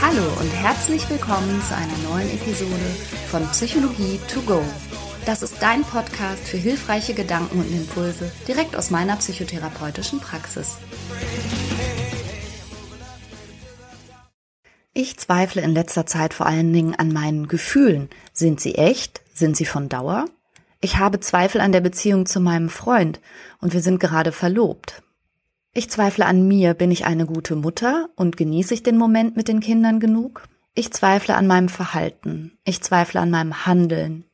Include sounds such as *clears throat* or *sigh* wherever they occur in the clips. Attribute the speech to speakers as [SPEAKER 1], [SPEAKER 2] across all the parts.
[SPEAKER 1] Hallo und herzlich willkommen zu einer neuen Episode von Psychologie to go. Das ist dein Podcast für hilfreiche Gedanken und Impulse direkt aus meiner psychotherapeutischen Praxis. Ich zweifle in letzter Zeit vor allen Dingen an meinen Gefühlen. Sind sie echt? Sind sie von Dauer? Ich habe Zweifel an der Beziehung zu meinem Freund und wir sind gerade verlobt. Ich zweifle an mir, bin ich eine gute Mutter und genieße ich den Moment mit den Kindern genug? Ich zweifle an meinem Verhalten. Ich zweifle an meinem Handeln.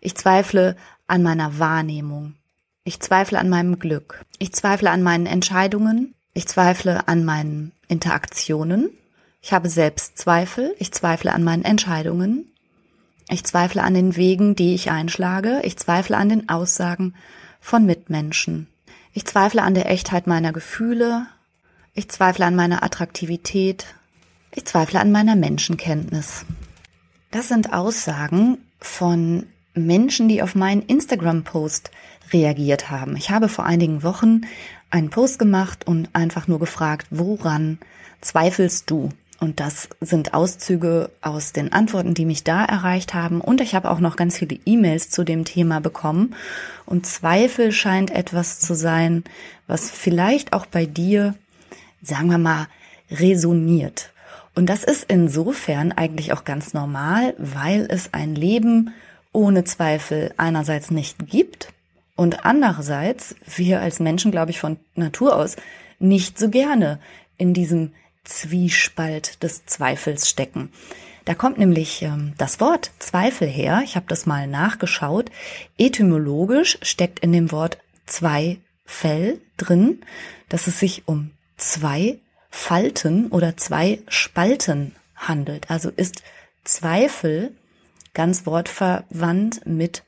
[SPEAKER 1] Ich zweifle an meiner Wahrnehmung. Ich zweifle an meinem Glück. Ich zweifle an meinen Entscheidungen. Ich zweifle an meinen Interaktionen. Ich habe Selbstzweifel. Ich zweifle an meinen Entscheidungen. Ich zweifle an den Wegen, die ich einschlage. Ich zweifle an den Aussagen von Mitmenschen. Ich zweifle an der Echtheit meiner Gefühle. Ich zweifle an meiner Attraktivität. Ich zweifle an meiner Menschenkenntnis. Das sind Aussagen von Menschen, die auf meinen Instagram-Post reagiert haben. Ich habe vor einigen Wochen einen Post gemacht und einfach nur gefragt, woran zweifelst du? Und das sind Auszüge aus den Antworten, die mich da erreicht haben. Und ich habe auch noch ganz viele E-Mails zu dem Thema bekommen. Und Zweifel scheint etwas zu sein, was vielleicht auch bei dir, sagen wir mal, resoniert. Und das ist insofern eigentlich auch ganz normal, weil es ein Leben ohne Zweifel einerseits nicht gibt und andererseits wir als Menschen, glaube ich, von Natur aus nicht so gerne in diesem Zwiespalt des Zweifels stecken. Da kommt nämlich ähm, das Wort Zweifel her. Ich habe das mal nachgeschaut. Etymologisch steckt in dem Wort Zweifel drin, dass es sich um zwei Falten oder zwei Spalten handelt. Also ist Zweifel ganz wortverwandt mit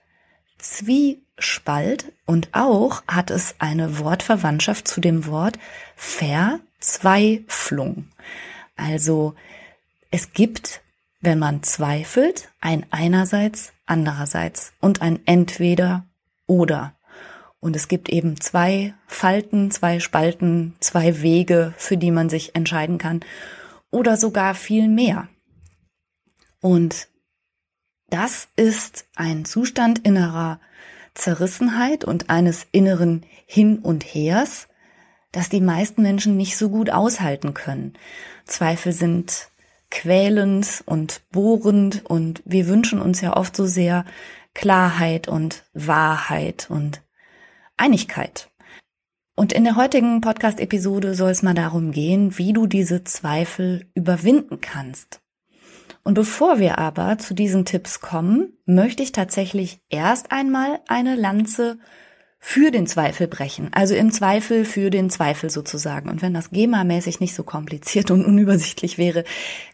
[SPEAKER 1] Zwiespalt und auch hat es eine Wortverwandtschaft zu dem Wort Verzweiflung. Also es gibt, wenn man zweifelt, ein einerseits, andererseits und ein entweder oder. Und es gibt eben zwei Falten, zwei Spalten, zwei Wege, für die man sich entscheiden kann oder sogar viel mehr. Und das ist ein Zustand innerer Zerrissenheit und eines inneren Hin und Hers, das die meisten Menschen nicht so gut aushalten können. Zweifel sind quälend und bohrend und wir wünschen uns ja oft so sehr Klarheit und Wahrheit und Einigkeit. Und in der heutigen Podcast-Episode soll es mal darum gehen, wie du diese Zweifel überwinden kannst. Und bevor wir aber zu diesen Tipps kommen, möchte ich tatsächlich erst einmal eine Lanze für den Zweifel brechen. Also im Zweifel für den Zweifel sozusagen. Und wenn das GEMA-mäßig nicht so kompliziert und unübersichtlich wäre,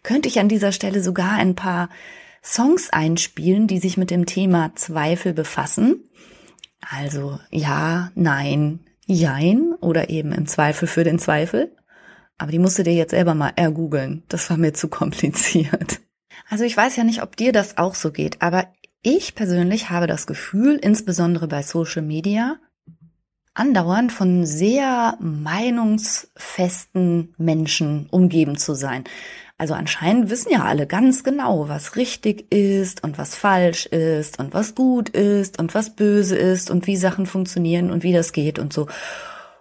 [SPEAKER 1] könnte ich an dieser Stelle sogar ein paar Songs einspielen, die sich mit dem Thema Zweifel befassen. Also ja, nein, jein oder eben im Zweifel für den Zweifel. Aber die musst du dir jetzt selber mal ergoogeln. Das war mir zu kompliziert. Also ich weiß ja nicht, ob dir das auch so geht, aber ich persönlich habe das Gefühl, insbesondere bei Social Media, andauernd von sehr meinungsfesten Menschen umgeben zu sein. Also anscheinend wissen ja alle ganz genau, was richtig ist und was falsch ist und was gut ist und was böse ist und wie Sachen funktionieren und wie das geht und so.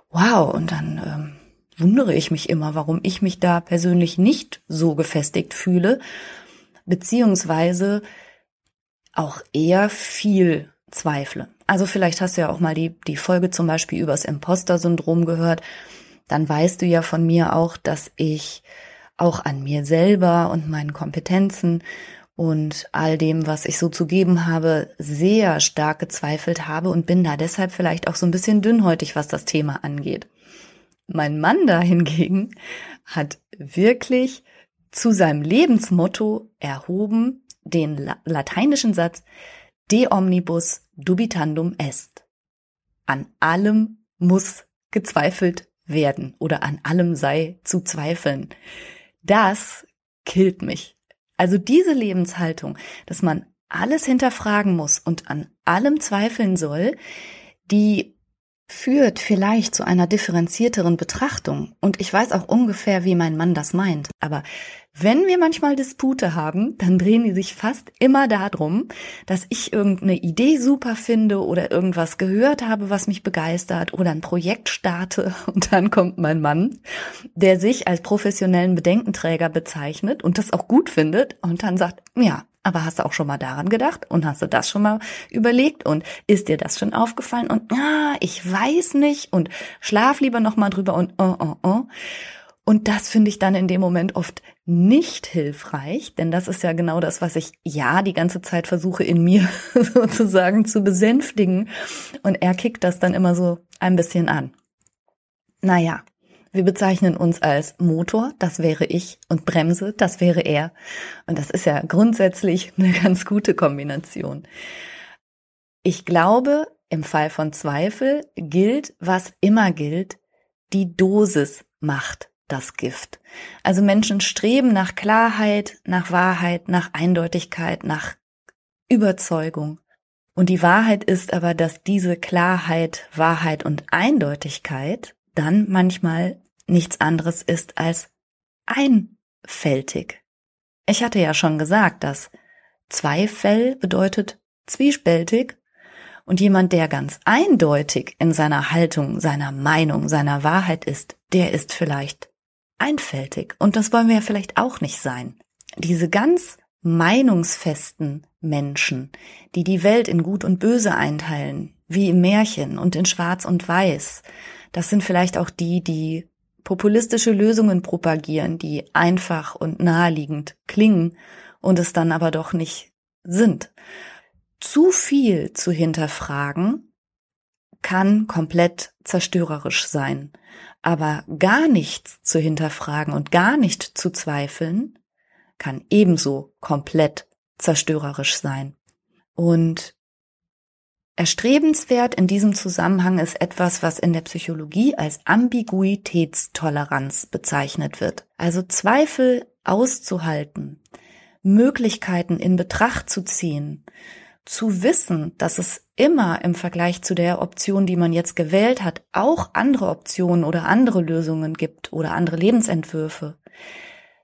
[SPEAKER 1] Wow, und dann ähm, wundere ich mich immer, warum ich mich da persönlich nicht so gefestigt fühle beziehungsweise auch eher viel zweifle. Also vielleicht hast du ja auch mal die, die Folge zum Beispiel übers Imposter-Syndrom gehört. Dann weißt du ja von mir auch, dass ich auch an mir selber und meinen Kompetenzen und all dem, was ich so zu geben habe, sehr stark gezweifelt habe und bin da deshalb vielleicht auch so ein bisschen dünnhäutig, was das Thema angeht. Mein Mann da hingegen hat wirklich zu seinem Lebensmotto erhoben den lateinischen Satz De omnibus dubitandum est. An allem muss gezweifelt werden oder an allem sei zu zweifeln. Das killt mich. Also diese Lebenshaltung, dass man alles hinterfragen muss und an allem zweifeln soll, die führt vielleicht zu einer differenzierteren Betrachtung. Und ich weiß auch ungefähr, wie mein Mann das meint. Aber wenn wir manchmal Dispute haben, dann drehen die sich fast immer darum, dass ich irgendeine Idee super finde oder irgendwas gehört habe, was mich begeistert oder ein Projekt starte *laughs* und dann kommt mein Mann, der sich als professionellen Bedenkenträger bezeichnet und das auch gut findet und dann sagt, ja, aber hast du auch schon mal daran gedacht und hast du das schon mal überlegt und ist dir das schon aufgefallen und ah, ich weiß nicht und schlaf lieber noch mal drüber und oh oh oh. Und das finde ich dann in dem Moment oft nicht hilfreich, denn das ist ja genau das, was ich ja die ganze Zeit versuche in mir *laughs* sozusagen zu besänftigen. Und er kickt das dann immer so ein bisschen an. Naja, wir bezeichnen uns als Motor, das wäre ich, und Bremse, das wäre er. Und das ist ja grundsätzlich *laughs* eine ganz gute Kombination. Ich glaube, im Fall von Zweifel gilt, was immer gilt, die Dosis macht das Gift. Also Menschen streben nach Klarheit, nach Wahrheit, nach Eindeutigkeit, nach Überzeugung. Und die Wahrheit ist aber, dass diese Klarheit, Wahrheit und Eindeutigkeit dann manchmal nichts anderes ist als einfältig. Ich hatte ja schon gesagt, dass Zweifel bedeutet zwiespältig und jemand, der ganz eindeutig in seiner Haltung, seiner Meinung, seiner Wahrheit ist, der ist vielleicht einfältig. Und das wollen wir ja vielleicht auch nicht sein. Diese ganz meinungsfesten Menschen, die die Welt in Gut und Böse einteilen, wie im Märchen und in Schwarz und Weiß, das sind vielleicht auch die, die populistische Lösungen propagieren, die einfach und naheliegend klingen und es dann aber doch nicht sind. Zu viel zu hinterfragen kann komplett zerstörerisch sein. Aber gar nichts zu hinterfragen und gar nicht zu zweifeln, kann ebenso komplett zerstörerisch sein. Und erstrebenswert in diesem Zusammenhang ist etwas, was in der Psychologie als Ambiguitätstoleranz bezeichnet wird. Also Zweifel auszuhalten, Möglichkeiten in Betracht zu ziehen, zu wissen, dass es immer im Vergleich zu der Option, die man jetzt gewählt hat, auch andere Optionen oder andere Lösungen gibt oder andere Lebensentwürfe,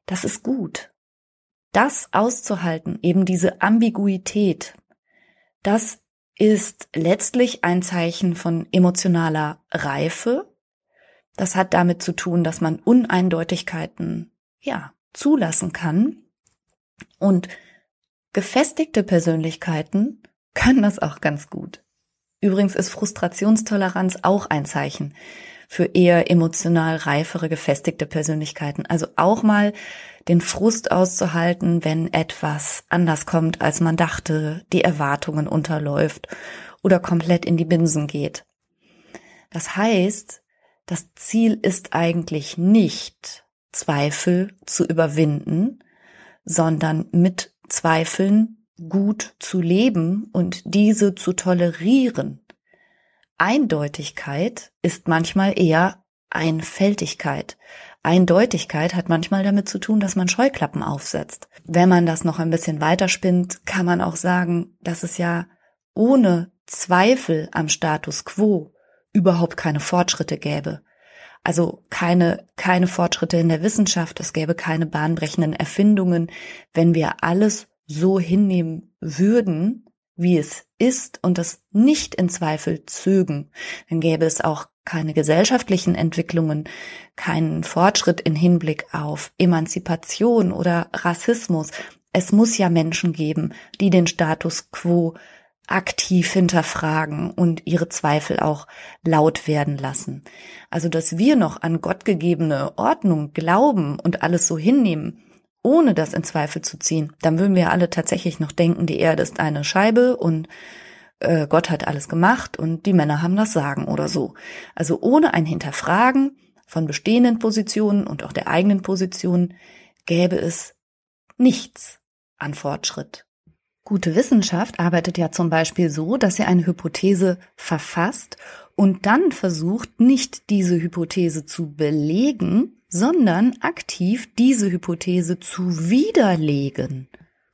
[SPEAKER 1] das ist gut. Das auszuhalten, eben diese Ambiguität, das ist letztlich ein Zeichen von emotionaler Reife. Das hat damit zu tun, dass man Uneindeutigkeiten, ja, zulassen kann und Gefestigte Persönlichkeiten können das auch ganz gut. Übrigens ist Frustrationstoleranz auch ein Zeichen für eher emotional reifere, gefestigte Persönlichkeiten. Also auch mal den Frust auszuhalten, wenn etwas anders kommt, als man dachte, die Erwartungen unterläuft oder komplett in die Binsen geht. Das heißt, das Ziel ist eigentlich nicht, Zweifel zu überwinden, sondern mit Zweifeln gut zu leben und diese zu tolerieren. Eindeutigkeit ist manchmal eher Einfältigkeit. Eindeutigkeit hat manchmal damit zu tun, dass man Scheuklappen aufsetzt. Wenn man das noch ein bisschen weiterspinnt, kann man auch sagen, dass es ja ohne Zweifel am Status quo überhaupt keine Fortschritte gäbe. Also keine, keine Fortschritte in der Wissenschaft, es gäbe keine bahnbrechenden Erfindungen, wenn wir alles so hinnehmen würden, wie es ist und das nicht in Zweifel zögen, dann gäbe es auch keine gesellschaftlichen Entwicklungen, keinen Fortschritt in Hinblick auf Emanzipation oder Rassismus. Es muss ja Menschen geben, die den Status quo aktiv hinterfragen und ihre Zweifel auch laut werden lassen. Also, dass wir noch an gottgegebene Ordnung glauben und alles so hinnehmen, ohne das in Zweifel zu ziehen, dann würden wir alle tatsächlich noch denken, die Erde ist eine Scheibe und äh, Gott hat alles gemacht und die Männer haben das Sagen oder so. Also ohne ein Hinterfragen von bestehenden Positionen und auch der eigenen Position gäbe es nichts an Fortschritt. Gute Wissenschaft arbeitet ja zum Beispiel so, dass sie eine Hypothese verfasst und dann versucht, nicht diese Hypothese zu belegen, sondern aktiv diese Hypothese zu widerlegen.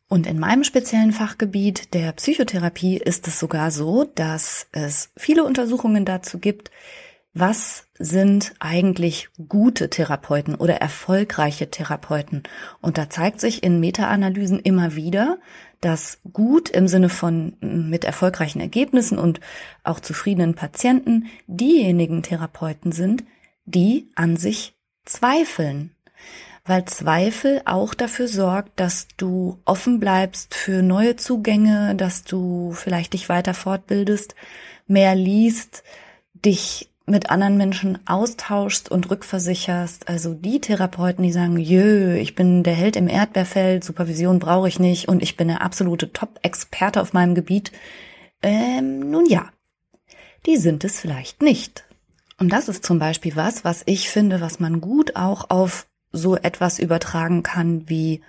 [SPEAKER 1] Und in meinem speziellen Fachgebiet der Psychotherapie ist es sogar so, dass es viele Untersuchungen dazu gibt, was sind eigentlich gute Therapeuten oder erfolgreiche Therapeuten? Und da zeigt sich in Meta-Analysen immer wieder, dass gut im Sinne von mit erfolgreichen Ergebnissen und auch zufriedenen Patienten diejenigen Therapeuten sind, die an sich zweifeln weil Zweifel auch dafür sorgt, dass du offen bleibst für neue Zugänge, dass du vielleicht dich weiter fortbildest, mehr liest, dich mit anderen Menschen austauschst und rückversicherst. Also die Therapeuten, die sagen, jö, ich bin der Held im Erdbeerfeld, Supervision brauche ich nicht und ich bin der absolute Top-Experte auf meinem Gebiet. Ähm, nun ja, die sind es vielleicht nicht. Und das ist zum Beispiel was, was ich finde, was man gut auch auf so etwas übertragen kann wie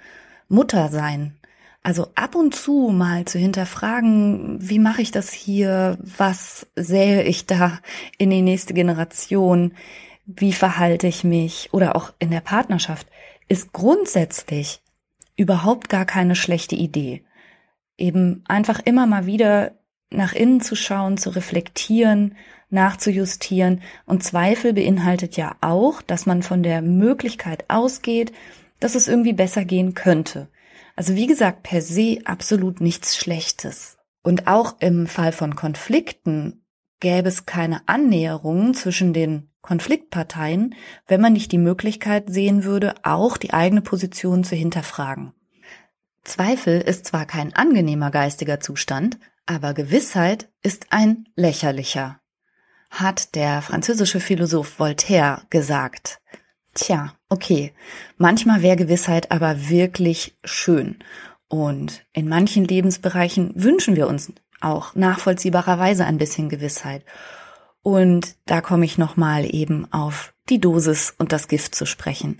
[SPEAKER 1] Mutter sein. Also ab und zu mal zu hinterfragen, wie mache ich das hier, was sähe ich da in die nächste Generation, wie verhalte ich mich oder auch in der Partnerschaft, ist grundsätzlich überhaupt gar keine schlechte Idee. Eben einfach immer mal wieder nach innen zu schauen, zu reflektieren, nachzujustieren. Und Zweifel beinhaltet ja auch, dass man von der Möglichkeit ausgeht, dass es irgendwie besser gehen könnte. Also wie gesagt, per se absolut nichts Schlechtes. Und auch im Fall von Konflikten gäbe es keine Annäherung zwischen den Konfliktparteien, wenn man nicht die Möglichkeit sehen würde, auch die eigene Position zu hinterfragen. Zweifel ist zwar kein angenehmer geistiger Zustand, aber Gewissheit ist ein lächerlicher hat der französische Philosoph Voltaire gesagt. Tja, okay, manchmal wäre Gewissheit aber wirklich schön. Und in manchen Lebensbereichen wünschen wir uns auch nachvollziehbarerweise ein bisschen Gewissheit. Und da komme ich nochmal eben auf die Dosis und das Gift zu sprechen.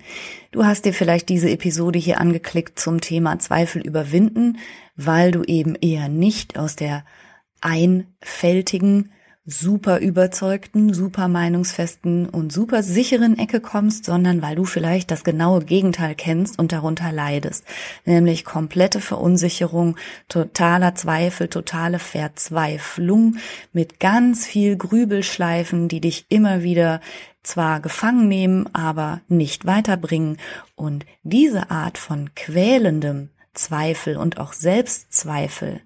[SPEAKER 1] Du hast dir vielleicht diese Episode hier angeklickt zum Thema Zweifel überwinden, weil du eben eher nicht aus der einfältigen super überzeugten, super meinungsfesten und super sicheren Ecke kommst, sondern weil du vielleicht das genaue Gegenteil kennst und darunter leidest, nämlich komplette Verunsicherung, totaler Zweifel, totale Verzweiflung mit ganz viel Grübelschleifen, die dich immer wieder zwar gefangen nehmen, aber nicht weiterbringen. Und diese Art von quälendem Zweifel und auch Selbstzweifel,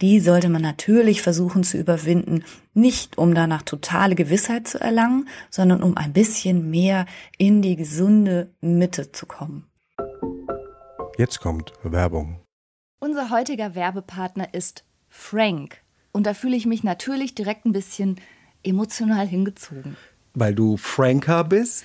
[SPEAKER 1] die sollte man natürlich versuchen zu überwinden, nicht um danach totale Gewissheit zu erlangen, sondern um ein bisschen mehr in die gesunde Mitte zu kommen.
[SPEAKER 2] Jetzt kommt Werbung.
[SPEAKER 1] Unser heutiger Werbepartner ist Frank. Und da fühle ich mich natürlich direkt ein bisschen emotional hingezogen.
[SPEAKER 2] Weil du Franker bist?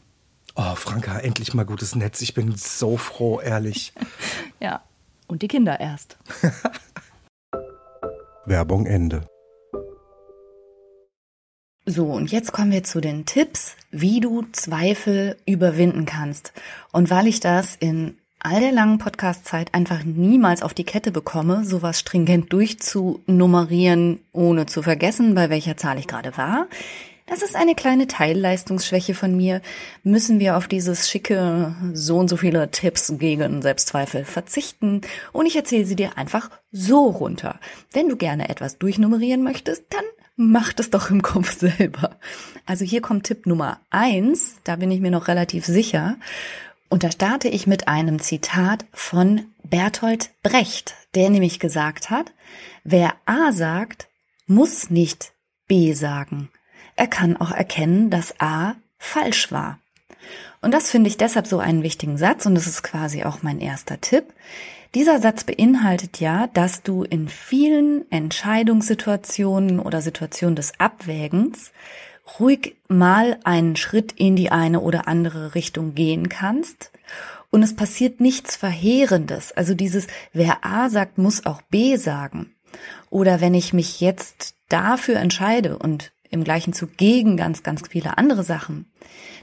[SPEAKER 2] Oh, Franka, endlich mal gutes Netz. Ich bin so froh, ehrlich. *laughs*
[SPEAKER 1] ja, und die Kinder erst. *laughs*
[SPEAKER 2] Werbung Ende.
[SPEAKER 1] So, und jetzt kommen wir zu den Tipps, wie du Zweifel überwinden kannst. Und weil ich das in all der langen Podcast-Zeit einfach niemals auf die Kette bekomme, sowas stringent durchzunummerieren, ohne zu vergessen, bei welcher Zahl ich gerade war, das ist eine kleine Teilleistungsschwäche von mir. Müssen wir auf dieses schicke so und so viele Tipps gegen Selbstzweifel verzichten und ich erzähle sie dir einfach so runter. Wenn du gerne etwas durchnummerieren möchtest, dann mach das doch im *laughs* Kopf selber. Also hier kommt Tipp Nummer eins, da bin ich mir noch relativ sicher. Und da starte ich mit einem Zitat von Bertolt Brecht, der nämlich gesagt hat, wer A sagt, muss nicht B sagen. Er kann auch erkennen, dass A falsch war. Und das finde ich deshalb so einen wichtigen Satz und das ist quasi auch mein erster Tipp. Dieser Satz beinhaltet ja, dass du in vielen Entscheidungssituationen oder Situationen des Abwägens ruhig mal einen Schritt in die eine oder andere Richtung gehen kannst und es passiert nichts Verheerendes. Also dieses, wer A sagt, muss auch B sagen. Oder wenn ich mich jetzt dafür entscheide und im gleichen Zug gegen ganz, ganz viele andere Sachen,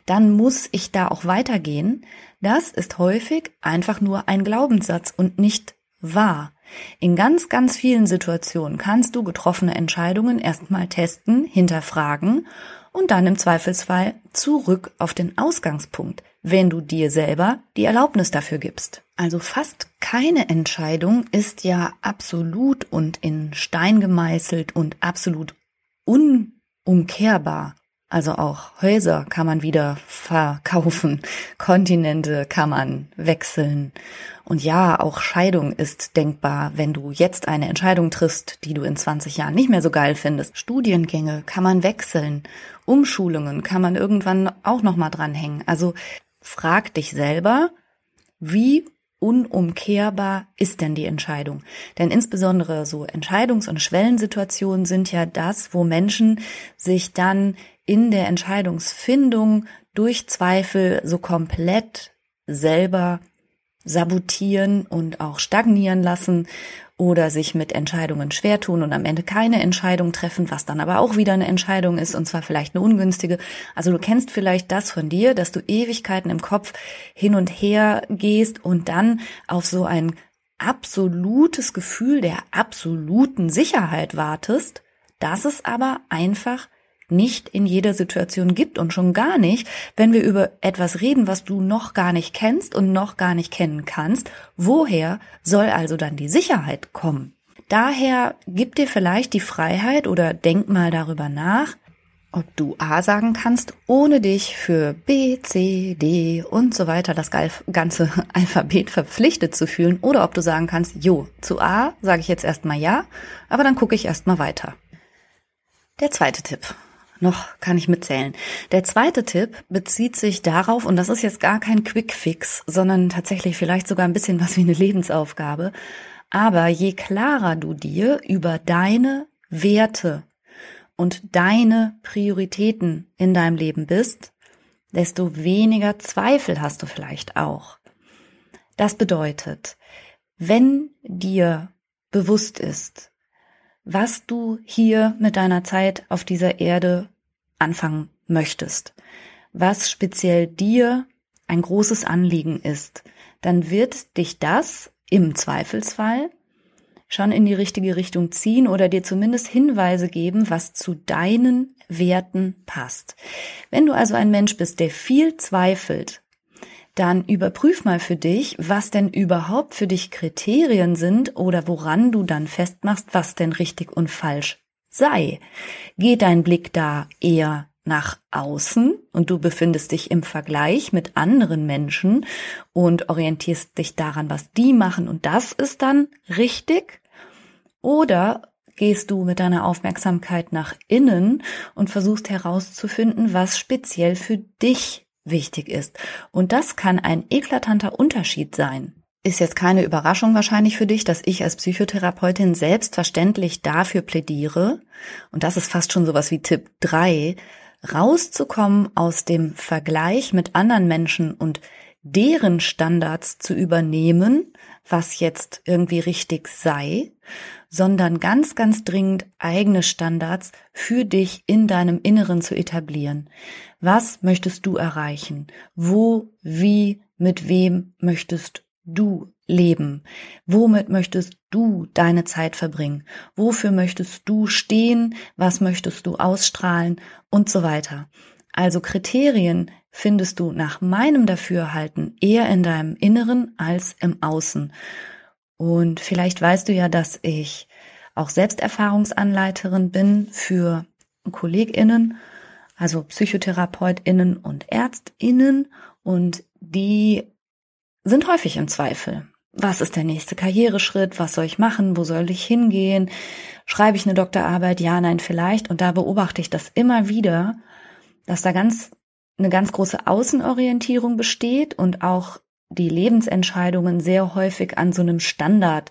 [SPEAKER 1] dann muss ich da auch weitergehen. Das ist häufig einfach nur ein Glaubenssatz und nicht wahr. In ganz, ganz vielen Situationen kannst du getroffene Entscheidungen erstmal testen, hinterfragen und dann im Zweifelsfall zurück auf den Ausgangspunkt, wenn du dir selber die Erlaubnis dafür gibst. Also fast keine Entscheidung ist ja absolut und in Stein gemeißelt und absolut un umkehrbar. Also auch Häuser kann man wieder verkaufen, *laughs* Kontinente kann man wechseln. Und ja, auch Scheidung ist denkbar, wenn du jetzt eine Entscheidung triffst, die du in 20 Jahren nicht mehr so geil findest. Studiengänge kann man wechseln, Umschulungen kann man irgendwann auch noch mal dranhängen. Also frag dich selber, wie unumkehrbar ist denn die Entscheidung? Denn insbesondere so Entscheidungs- und Schwellensituationen sind ja das, wo Menschen sich dann in der Entscheidungsfindung durch Zweifel so komplett selber sabotieren und auch stagnieren lassen oder sich mit Entscheidungen schwer tun und am Ende keine Entscheidung treffen, was dann aber auch wieder eine Entscheidung ist und zwar vielleicht eine ungünstige. Also du kennst vielleicht das von dir, dass du Ewigkeiten im Kopf hin und her gehst und dann auf so ein absolutes Gefühl der absoluten Sicherheit wartest, dass es aber einfach nicht in jeder Situation gibt und schon gar nicht, wenn wir über etwas reden, was du noch gar nicht kennst und noch gar nicht kennen kannst. Woher soll also dann die Sicherheit kommen? Daher gib dir vielleicht die Freiheit oder denk mal darüber nach, ob du A sagen kannst, ohne dich für B, C, D und so weiter das ganze *laughs* Alphabet verpflichtet zu fühlen oder ob du sagen kannst, jo, zu A sage ich jetzt erstmal ja, aber dann gucke ich erstmal weiter. Der zweite Tipp. Noch kann ich mitzählen. Der zweite Tipp bezieht sich darauf, und das ist jetzt gar kein Quick-Fix, sondern tatsächlich vielleicht sogar ein bisschen was wie eine Lebensaufgabe. Aber je klarer du dir über deine Werte und deine Prioritäten in deinem Leben bist, desto weniger Zweifel hast du vielleicht auch. Das bedeutet, wenn dir bewusst ist, was du hier mit deiner Zeit auf dieser Erde anfangen möchtest, was speziell dir ein großes Anliegen ist, dann wird dich das im Zweifelsfall schon in die richtige Richtung ziehen oder dir zumindest Hinweise geben, was zu deinen Werten passt. Wenn du also ein Mensch bist, der viel zweifelt, dann überprüf mal für dich, was denn überhaupt für dich Kriterien sind oder woran du dann festmachst, was denn richtig und falsch sei. Geht dein Blick da eher nach außen und du befindest dich im Vergleich mit anderen Menschen und orientierst dich daran, was die machen und das ist dann richtig? Oder gehst du mit deiner Aufmerksamkeit nach innen und versuchst herauszufinden, was speziell für dich wichtig ist. Und das kann ein eklatanter Unterschied sein. Ist jetzt keine Überraschung wahrscheinlich für dich, dass ich als Psychotherapeutin selbstverständlich dafür plädiere, und das ist fast schon sowas wie Tipp 3, rauszukommen aus dem Vergleich mit anderen Menschen und deren Standards zu übernehmen, was jetzt irgendwie richtig sei, sondern ganz, ganz dringend eigene Standards für dich in deinem Inneren zu etablieren. Was möchtest du erreichen? Wo, wie, mit wem möchtest du leben? Womit möchtest du deine Zeit verbringen? Wofür möchtest du stehen? Was möchtest du ausstrahlen? Und so weiter. Also Kriterien findest du nach meinem Dafürhalten eher in deinem Inneren als im Außen. Und vielleicht weißt du ja, dass ich auch Selbsterfahrungsanleiterin bin für KollegInnen, also PsychotherapeutInnen und ÄrztInnen und die sind häufig im Zweifel. Was ist der nächste Karriereschritt? Was soll ich machen? Wo soll ich hingehen? Schreibe ich eine Doktorarbeit? Ja, nein, vielleicht. Und da beobachte ich das immer wieder, dass da ganz eine ganz große Außenorientierung besteht und auch die Lebensentscheidungen sehr häufig an so einem Standard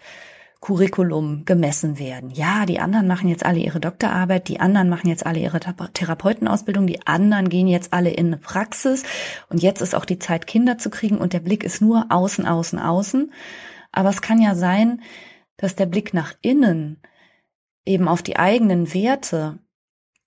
[SPEAKER 1] Curriculum gemessen werden. Ja, die anderen machen jetzt alle ihre Doktorarbeit, die anderen machen jetzt alle ihre Therapeutenausbildung, die anderen gehen jetzt alle in eine Praxis und jetzt ist auch die Zeit, Kinder zu kriegen und der Blick ist nur außen, außen, außen. Aber es kann ja sein, dass der Blick nach innen eben auf die eigenen Werte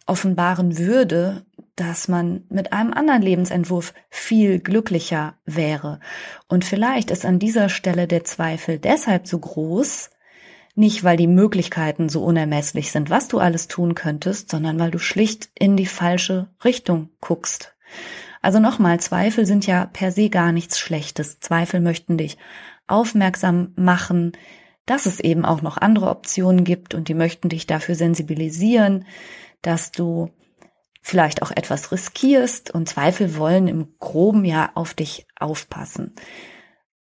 [SPEAKER 1] offenbaren würde, dass man mit einem anderen Lebensentwurf viel glücklicher wäre. Und vielleicht ist an dieser Stelle der Zweifel deshalb so groß, nicht weil die Möglichkeiten so unermesslich sind, was du alles tun könntest, sondern weil du schlicht in die falsche Richtung guckst. Also nochmal, Zweifel sind ja per se gar nichts Schlechtes. Zweifel möchten dich aufmerksam machen, dass es eben auch noch andere Optionen gibt und die möchten dich dafür sensibilisieren, dass du vielleicht auch etwas riskierst und Zweifel wollen im groben ja auf dich aufpassen.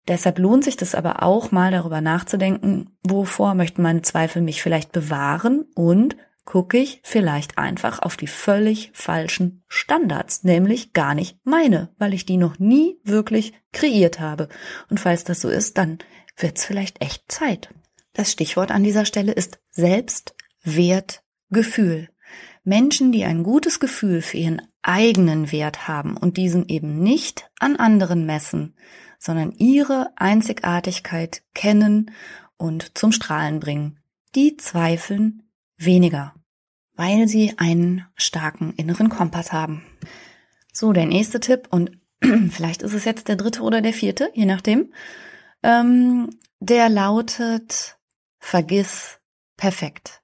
[SPEAKER 1] Deshalb lohnt sich das aber auch mal darüber nachzudenken, wovor möchten meine Zweifel mich vielleicht bewahren und gucke ich vielleicht einfach auf die völlig falschen Standards, nämlich gar nicht meine, weil ich die noch nie wirklich kreiert habe. Und falls das so ist, dann wird's vielleicht echt Zeit. Das Stichwort an dieser Stelle ist Selbstwertgefühl. Menschen, die ein gutes Gefühl für ihren eigenen Wert haben und diesen eben nicht an anderen messen, sondern ihre Einzigartigkeit kennen und zum Strahlen bringen, die zweifeln weniger, weil sie einen starken inneren Kompass haben. So, der nächste Tipp und *clears throat* vielleicht ist es jetzt der dritte oder der vierte, je nachdem. Ähm, der lautet, vergiss perfekt.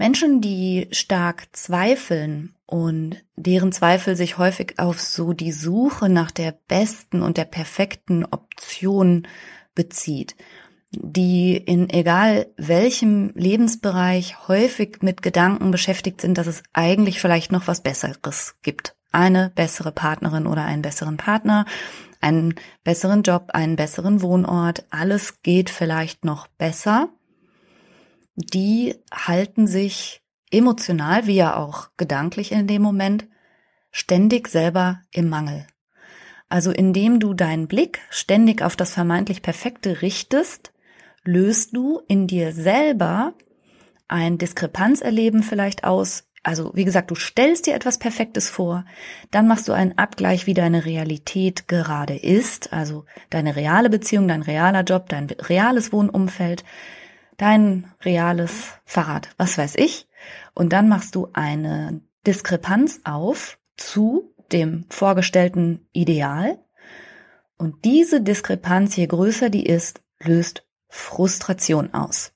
[SPEAKER 1] Menschen, die stark zweifeln und deren Zweifel sich häufig auf so die Suche nach der besten und der perfekten Option bezieht, die in egal welchem Lebensbereich häufig mit Gedanken beschäftigt sind, dass es eigentlich vielleicht noch was Besseres gibt. Eine bessere Partnerin oder einen besseren Partner, einen besseren Job, einen besseren Wohnort. Alles geht vielleicht noch besser die halten sich emotional wie ja auch gedanklich in dem Moment ständig selber im Mangel. Also indem du deinen Blick ständig auf das vermeintlich Perfekte richtest, löst du in dir selber ein Diskrepanzerleben vielleicht aus. Also wie gesagt, du stellst dir etwas Perfektes vor, dann machst du einen Abgleich, wie deine Realität gerade ist, also deine reale Beziehung, dein realer Job, dein reales Wohnumfeld, dein reales Fahrrad, was weiß ich. Und dann machst du eine Diskrepanz auf zu dem vorgestellten Ideal. Und diese Diskrepanz, je größer die ist, löst Frustration aus.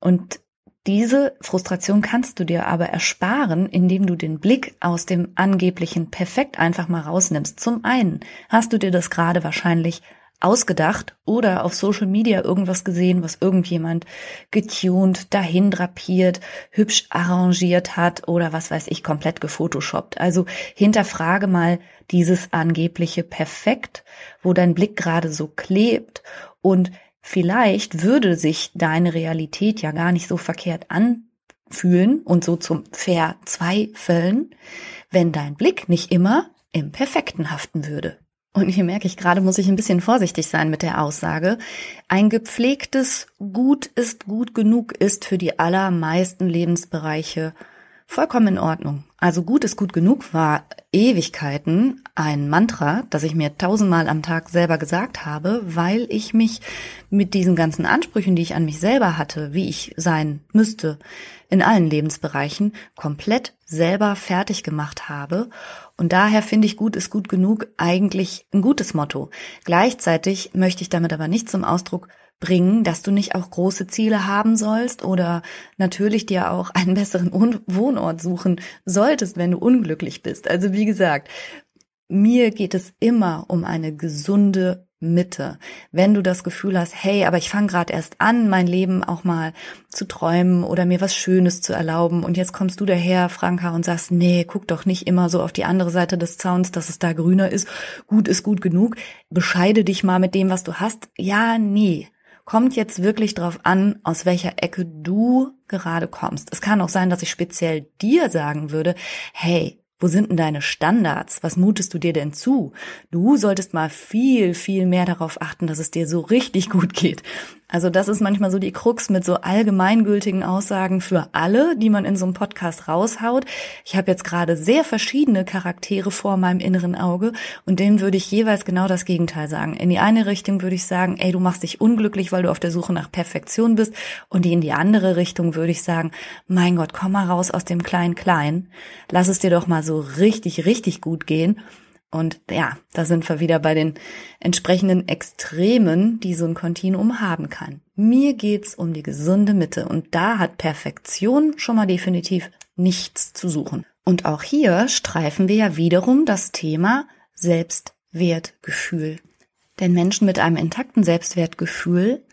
[SPEAKER 1] Und diese Frustration kannst du dir aber ersparen, indem du den Blick aus dem angeblichen Perfekt einfach mal rausnimmst. Zum einen hast du dir das gerade wahrscheinlich ausgedacht oder auf Social Media irgendwas gesehen, was irgendjemand getuned, dahin drapiert, hübsch arrangiert hat oder was weiß ich, komplett gefotoshoppt. Also hinterfrage mal dieses angebliche Perfekt, wo dein Blick gerade so klebt und vielleicht würde sich deine Realität ja gar nicht so verkehrt anfühlen und so zum Verzweifeln, wenn dein Blick nicht immer im Perfekten haften würde. Und hier merke ich gerade, muss ich ein bisschen vorsichtig sein mit der Aussage. Ein gepflegtes Gut ist gut genug ist für die allermeisten Lebensbereiche vollkommen in Ordnung. Also gut ist gut genug war Ewigkeiten ein Mantra, das ich mir tausendmal am Tag selber gesagt habe, weil ich mich mit diesen ganzen Ansprüchen, die ich an mich selber hatte, wie ich sein müsste, in allen Lebensbereichen komplett selber fertig gemacht habe. Und daher finde ich gut ist gut genug eigentlich ein gutes Motto. Gleichzeitig möchte ich damit aber nicht zum Ausdruck bringen, dass du nicht auch große Ziele haben sollst oder natürlich dir auch einen besseren Wohnort suchen solltest, wenn du unglücklich bist. Also wie gesagt, mir geht es immer um eine gesunde Mitte. Wenn du das Gefühl hast, hey, aber ich fange gerade erst an, mein Leben auch mal zu träumen oder mir was Schönes zu erlauben und jetzt kommst du daher, Franka, und sagst, nee, guck doch nicht immer so auf die andere Seite des Zauns, dass es da grüner ist. Gut ist gut genug. Bescheide dich mal mit dem, was du hast. Ja, nee kommt jetzt wirklich drauf an, aus welcher Ecke du gerade kommst. Es kann auch sein, dass ich speziell dir sagen würde, hey, wo sind denn deine Standards? Was mutest du dir denn zu? Du solltest mal viel, viel mehr darauf achten, dass es dir so richtig gut geht. Also das ist manchmal so die Krux mit so allgemeingültigen Aussagen für alle, die man in so einem Podcast raushaut. Ich habe jetzt gerade sehr verschiedene Charaktere vor meinem inneren Auge und denen würde ich jeweils genau das Gegenteil sagen. In die eine Richtung würde ich sagen, ey, du machst dich unglücklich, weil du auf der Suche nach Perfektion bist und in die andere Richtung würde ich sagen, mein Gott, komm mal raus aus dem kleinen Klein. Lass es dir doch mal so richtig, richtig gut gehen und ja, da sind wir wieder bei den entsprechenden Extremen, die so ein Kontinuum haben kann. Mir geht's um die gesunde Mitte und da hat Perfektion schon mal definitiv nichts zu suchen. Und auch hier streifen wir ja wiederum das Thema Selbstwertgefühl. Denn Menschen mit einem intakten Selbstwertgefühl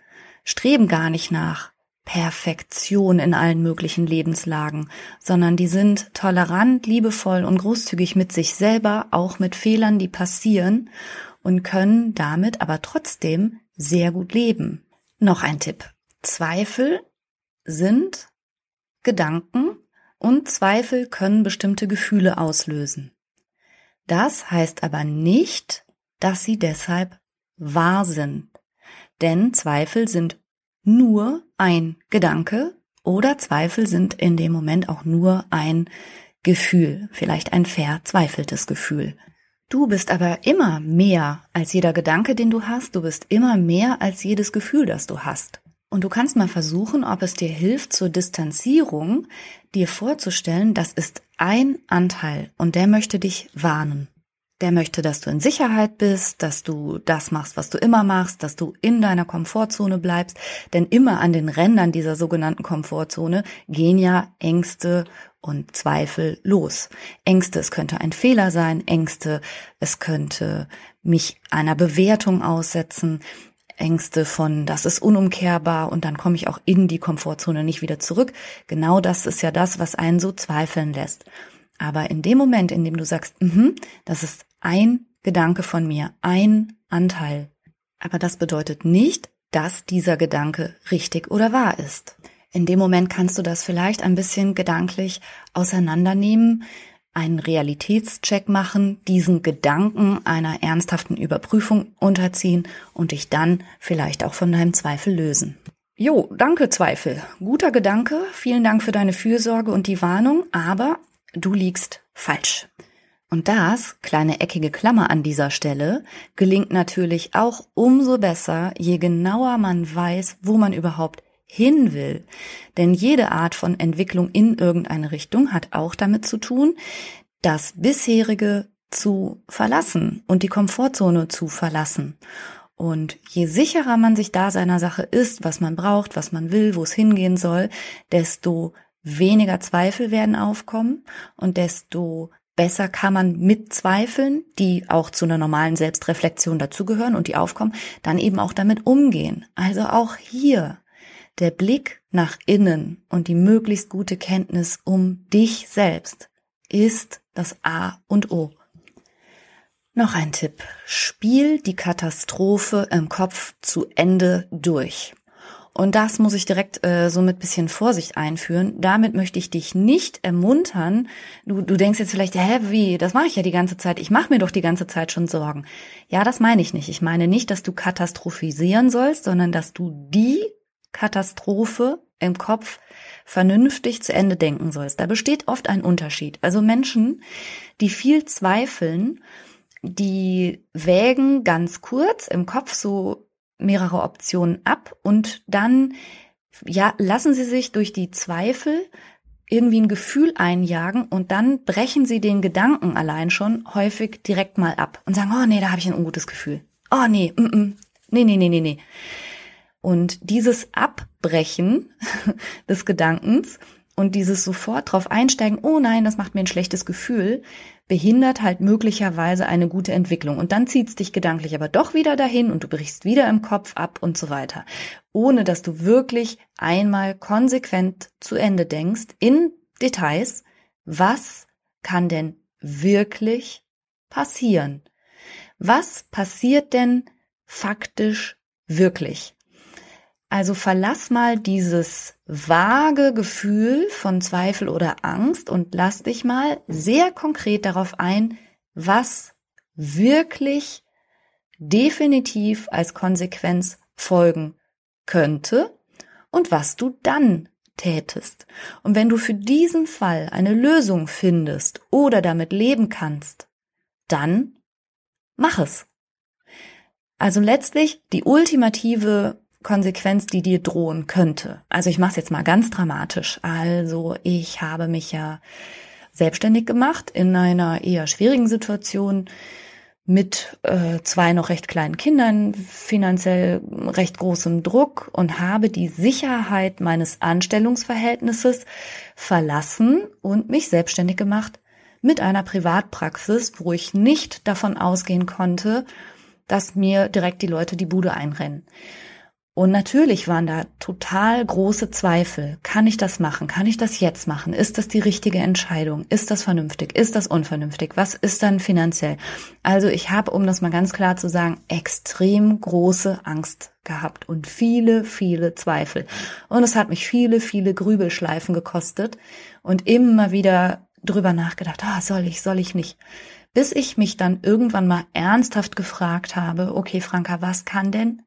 [SPEAKER 1] streben gar nicht nach Perfektion in allen möglichen Lebenslagen, sondern die sind tolerant, liebevoll und großzügig mit sich selber, auch mit Fehlern, die passieren und können damit aber trotzdem sehr gut leben. Noch ein Tipp. Zweifel sind Gedanken und Zweifel können bestimmte Gefühle auslösen. Das heißt aber nicht, dass sie deshalb wahr sind. Denn Zweifel sind nur ein Gedanke oder Zweifel sind in dem Moment auch nur ein Gefühl, vielleicht ein verzweifeltes Gefühl. Du bist aber immer mehr als jeder Gedanke, den du hast, du bist immer mehr als jedes Gefühl, das du hast. Und du kannst mal versuchen, ob es dir hilft zur Distanzierung, dir vorzustellen, das ist ein Anteil und der möchte dich warnen. Der möchte, dass du in Sicherheit bist, dass du das machst, was du immer machst, dass du in deiner Komfortzone bleibst. Denn immer an den Rändern dieser sogenannten Komfortzone gehen ja Ängste und Zweifel los. Ängste, es könnte ein Fehler sein, Ängste, es könnte mich einer Bewertung aussetzen, Ängste von, das ist unumkehrbar und dann komme ich auch in die Komfortzone nicht wieder zurück. Genau das ist ja das, was einen so zweifeln lässt. Aber in dem Moment, in dem du sagst, mm das ist ein Gedanke von mir, ein Anteil. Aber das bedeutet nicht, dass dieser Gedanke richtig oder wahr ist. In dem Moment kannst du das vielleicht ein bisschen gedanklich auseinandernehmen, einen Realitätscheck machen, diesen Gedanken einer ernsthaften Überprüfung unterziehen und dich dann vielleicht auch von deinem Zweifel lösen. Jo, danke Zweifel. Guter Gedanke. Vielen Dank für deine Fürsorge und die Warnung, aber du liegst falsch. Und das, kleine eckige Klammer an dieser Stelle, gelingt natürlich auch umso besser, je genauer man weiß, wo man überhaupt hin will. Denn jede Art von Entwicklung in irgendeine Richtung hat auch damit zu tun, das bisherige zu verlassen und die Komfortzone zu verlassen. Und je sicherer man sich da seiner Sache ist, was man braucht, was man will, wo es hingehen soll, desto weniger Zweifel werden aufkommen und desto besser kann man mit Zweifeln, die auch zu einer normalen Selbstreflexion dazugehören und die aufkommen, dann eben auch damit umgehen. Also auch hier der Blick nach innen und die möglichst gute Kenntnis um dich selbst ist das A und O. Noch ein Tipp. Spiel die Katastrophe im Kopf zu Ende durch. Und das muss ich direkt äh, so mit bisschen Vorsicht einführen. Damit möchte ich dich nicht ermuntern. Du, du denkst jetzt vielleicht, hä, wie, das mache ich ja die ganze Zeit. Ich mache mir doch die ganze Zeit schon Sorgen. Ja, das meine ich nicht. Ich meine nicht, dass du katastrophisieren sollst, sondern dass du die Katastrophe im Kopf vernünftig zu Ende denken sollst. Da besteht oft ein Unterschied. Also Menschen, die viel zweifeln, die wägen ganz kurz im Kopf so mehrere Optionen ab und dann ja, lassen Sie sich durch die Zweifel irgendwie ein Gefühl einjagen und dann brechen Sie den Gedanken allein schon häufig direkt mal ab und sagen, oh nee, da habe ich ein ungutes Gefühl. Oh nee, mm, mm, nee, nee, nee, nee, nee. Und dieses Abbrechen *laughs* des Gedankens und dieses sofort drauf einsteigen, oh nein, das macht mir ein schlechtes Gefühl, behindert halt möglicherweise eine gute Entwicklung. Und dann zieht's dich gedanklich aber doch wieder dahin und du brichst wieder im Kopf ab und so weiter. Ohne dass du wirklich einmal konsequent zu Ende denkst, in Details, was kann denn wirklich passieren? Was passiert denn faktisch wirklich? Also verlass mal dieses vage Gefühl von Zweifel oder Angst und lass dich mal sehr konkret darauf ein, was wirklich definitiv als Konsequenz folgen könnte und was du dann tätest. Und wenn du für diesen Fall eine Lösung findest oder damit leben kannst, dann mach es. Also letztlich die ultimative Konsequenz, die dir drohen könnte. Also ich mache es jetzt mal ganz dramatisch. Also ich habe mich ja selbstständig gemacht in einer eher schwierigen Situation mit äh, zwei noch recht kleinen Kindern, finanziell recht großem Druck und habe die Sicherheit meines Anstellungsverhältnisses verlassen und mich selbstständig gemacht mit einer Privatpraxis, wo ich nicht davon ausgehen konnte, dass mir direkt die Leute die Bude einrennen. Und natürlich waren da total große Zweifel. Kann ich das machen? Kann ich das jetzt machen? Ist das die richtige Entscheidung? Ist das vernünftig? Ist das unvernünftig? Was ist dann finanziell? Also ich habe, um das mal ganz klar zu sagen, extrem große Angst gehabt und viele, viele Zweifel. Und es hat mich viele, viele Grübelschleifen gekostet und immer wieder drüber nachgedacht, ah, soll ich, soll ich nicht? Bis ich mich dann irgendwann mal ernsthaft gefragt habe, okay, Franka, was kann denn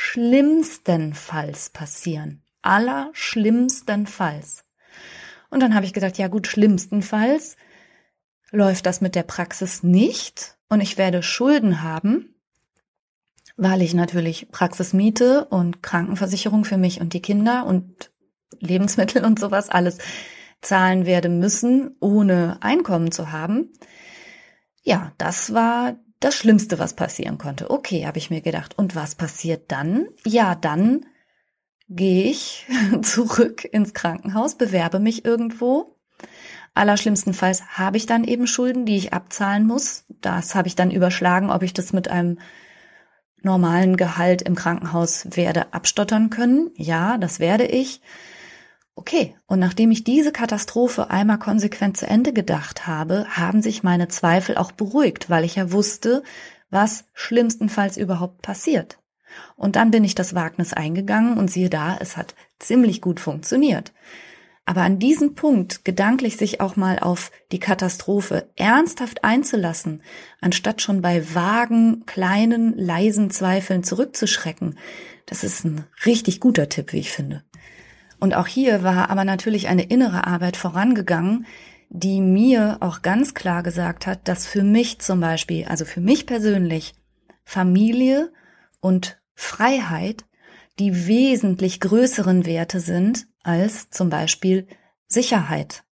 [SPEAKER 1] schlimmstenfalls passieren. Allerschlimmstenfalls. Und dann habe ich gedacht, ja gut, schlimmstenfalls läuft das mit der Praxis nicht und ich werde Schulden haben, weil ich natürlich Praxismiete und Krankenversicherung für mich und die Kinder und Lebensmittel und sowas alles zahlen werde müssen, ohne Einkommen zu haben. Ja, das war das Schlimmste, was passieren konnte. Okay, habe ich mir gedacht. Und was passiert dann? Ja, dann gehe ich *laughs* zurück ins Krankenhaus, bewerbe mich irgendwo. Allerschlimmstenfalls habe ich dann eben Schulden, die ich abzahlen muss. Das habe ich dann überschlagen, ob ich das mit einem normalen Gehalt im Krankenhaus werde abstottern können. Ja, das werde ich. Okay, und nachdem ich diese Katastrophe einmal konsequent zu Ende gedacht habe, haben sich meine Zweifel auch beruhigt, weil ich ja wusste, was schlimmstenfalls überhaupt passiert. Und dann bin ich das Wagnis eingegangen und siehe da, es hat ziemlich gut funktioniert. Aber an diesem Punkt gedanklich sich auch mal auf die Katastrophe ernsthaft einzulassen, anstatt schon bei vagen, kleinen, leisen Zweifeln zurückzuschrecken, das ist ein richtig guter Tipp, wie ich finde. Und auch hier war aber natürlich eine innere Arbeit vorangegangen, die mir auch ganz klar gesagt hat, dass für mich zum Beispiel, also für mich persönlich, Familie und Freiheit die wesentlich größeren Werte sind als zum Beispiel Sicherheit.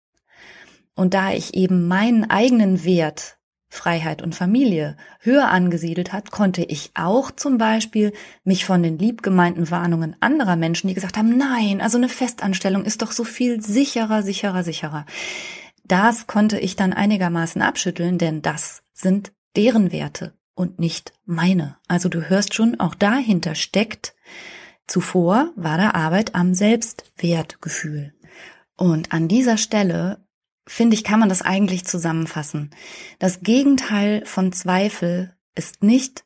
[SPEAKER 1] Und da ich eben meinen eigenen Wert Freiheit und Familie höher angesiedelt hat, konnte ich auch zum Beispiel mich von den liebgemeinten Warnungen anderer Menschen, die gesagt haben, nein, also eine Festanstellung ist doch so viel sicherer, sicherer, sicherer. Das konnte ich dann einigermaßen abschütteln, denn das sind deren Werte und nicht meine. Also du hörst schon, auch dahinter steckt, zuvor war da Arbeit am Selbstwertgefühl. Und an dieser Stelle finde ich, kann man das eigentlich zusammenfassen. Das Gegenteil von Zweifel ist nicht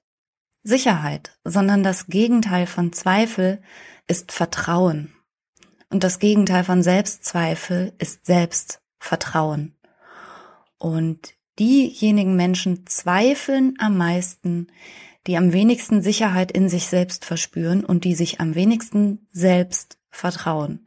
[SPEAKER 1] Sicherheit, sondern das Gegenteil von Zweifel ist Vertrauen. Und das Gegenteil von Selbstzweifel ist Selbstvertrauen. Und diejenigen Menschen zweifeln am meisten, die am wenigsten Sicherheit in sich selbst verspüren und die sich am wenigsten selbst vertrauen.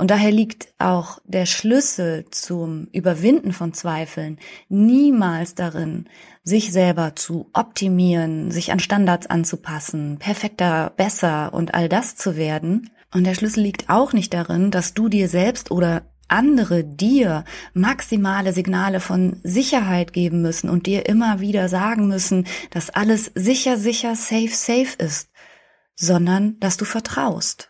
[SPEAKER 1] Und daher liegt auch der Schlüssel zum Überwinden von Zweifeln niemals darin, sich selber zu optimieren, sich an Standards anzupassen, perfekter, besser und all das zu werden. Und der Schlüssel liegt auch nicht darin, dass du dir selbst oder andere dir maximale Signale von Sicherheit geben müssen und dir immer wieder sagen müssen, dass alles sicher, sicher, safe, safe ist, sondern dass du vertraust.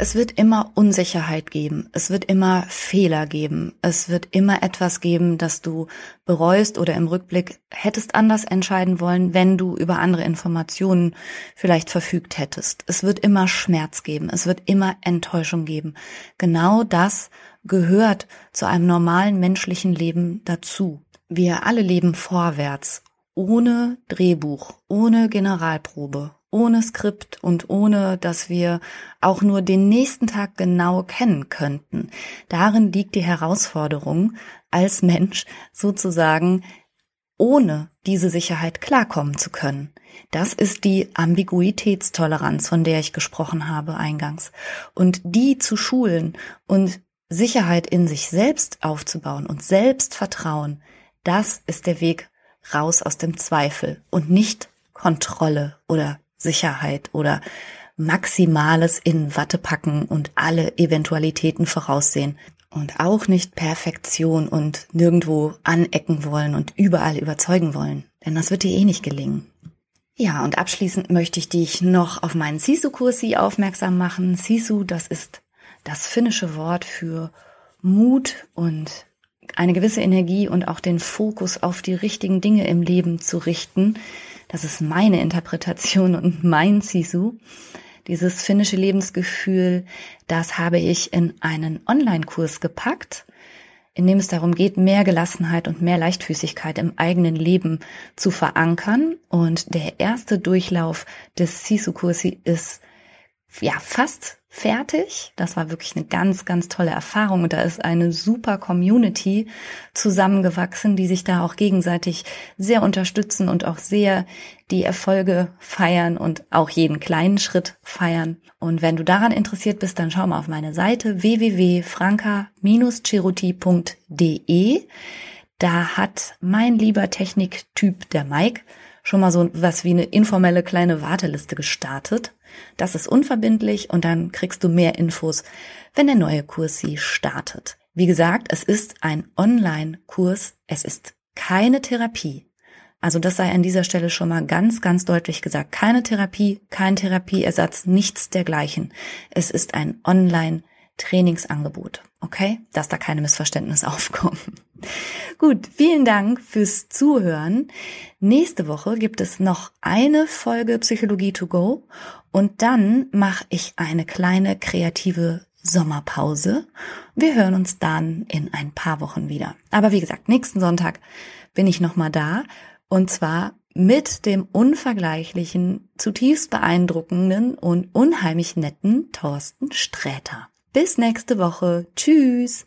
[SPEAKER 1] Es wird immer Unsicherheit geben, es wird immer Fehler geben, es wird immer etwas geben, das du bereust oder im Rückblick hättest anders entscheiden wollen, wenn du über andere Informationen vielleicht verfügt hättest. Es wird immer Schmerz geben, es wird immer Enttäuschung geben. Genau das gehört zu einem normalen menschlichen Leben dazu. Wir alle leben vorwärts, ohne Drehbuch, ohne Generalprobe, ohne Skript und ohne, dass wir auch nur den nächsten Tag genau kennen könnten. Darin liegt die Herausforderung, als Mensch sozusagen ohne diese Sicherheit klarkommen zu können. Das ist die Ambiguitätstoleranz, von der ich gesprochen habe eingangs. Und die zu schulen und Sicherheit in sich selbst aufzubauen und Selbstvertrauen, das ist der Weg raus aus dem Zweifel und nicht Kontrolle oder Sicherheit oder Maximales in Watte packen und alle Eventualitäten voraussehen. Und auch nicht Perfektion und nirgendwo anecken wollen und überall überzeugen wollen. Denn das wird dir eh nicht gelingen. Ja, und abschließend möchte ich dich noch auf meinen Sisu-Kursi aufmerksam machen. Sisu, das ist das finnische Wort für Mut und eine gewisse Energie und auch den Fokus auf die richtigen Dinge im Leben zu richten. Das ist meine Interpretation und mein Sisu. Dieses finnische Lebensgefühl, das habe ich in einen Online-Kurs gepackt, in dem es darum geht, mehr Gelassenheit und mehr Leichtfüßigkeit im eigenen Leben zu verankern. Und der erste Durchlauf des Sisu-Kursi ist ja fast fertig. Das war wirklich eine ganz, ganz tolle Erfahrung und da ist eine super Community zusammengewachsen, die sich da auch gegenseitig sehr unterstützen und auch sehr die Erfolge feiern und auch jeden kleinen Schritt feiern. Und wenn du daran interessiert bist, dann schau mal auf meine Seite www.franka-cheruti.de. Da hat mein lieber Techniktyp, der Mike, schon mal so was wie eine informelle kleine Warteliste gestartet. Das ist unverbindlich und dann kriegst du mehr Infos, wenn der neue Kurs sie startet. Wie gesagt, es ist ein Online-Kurs, es ist keine Therapie. Also das sei an dieser Stelle schon mal ganz, ganz deutlich gesagt. Keine Therapie, kein Therapieersatz, nichts dergleichen. Es ist ein Online-Trainingsangebot. Okay? Dass da keine Missverständnisse *laughs* aufkommen. Gut, vielen Dank fürs Zuhören. Nächste Woche gibt es noch eine Folge Psychologie to go und dann mache ich eine kleine kreative Sommerpause. Wir hören uns dann in ein paar Wochen wieder. Aber wie gesagt, nächsten Sonntag bin ich nochmal da und zwar mit dem unvergleichlichen, zutiefst beeindruckenden und unheimlich netten Thorsten Sträter. Bis nächste Woche. Tschüss.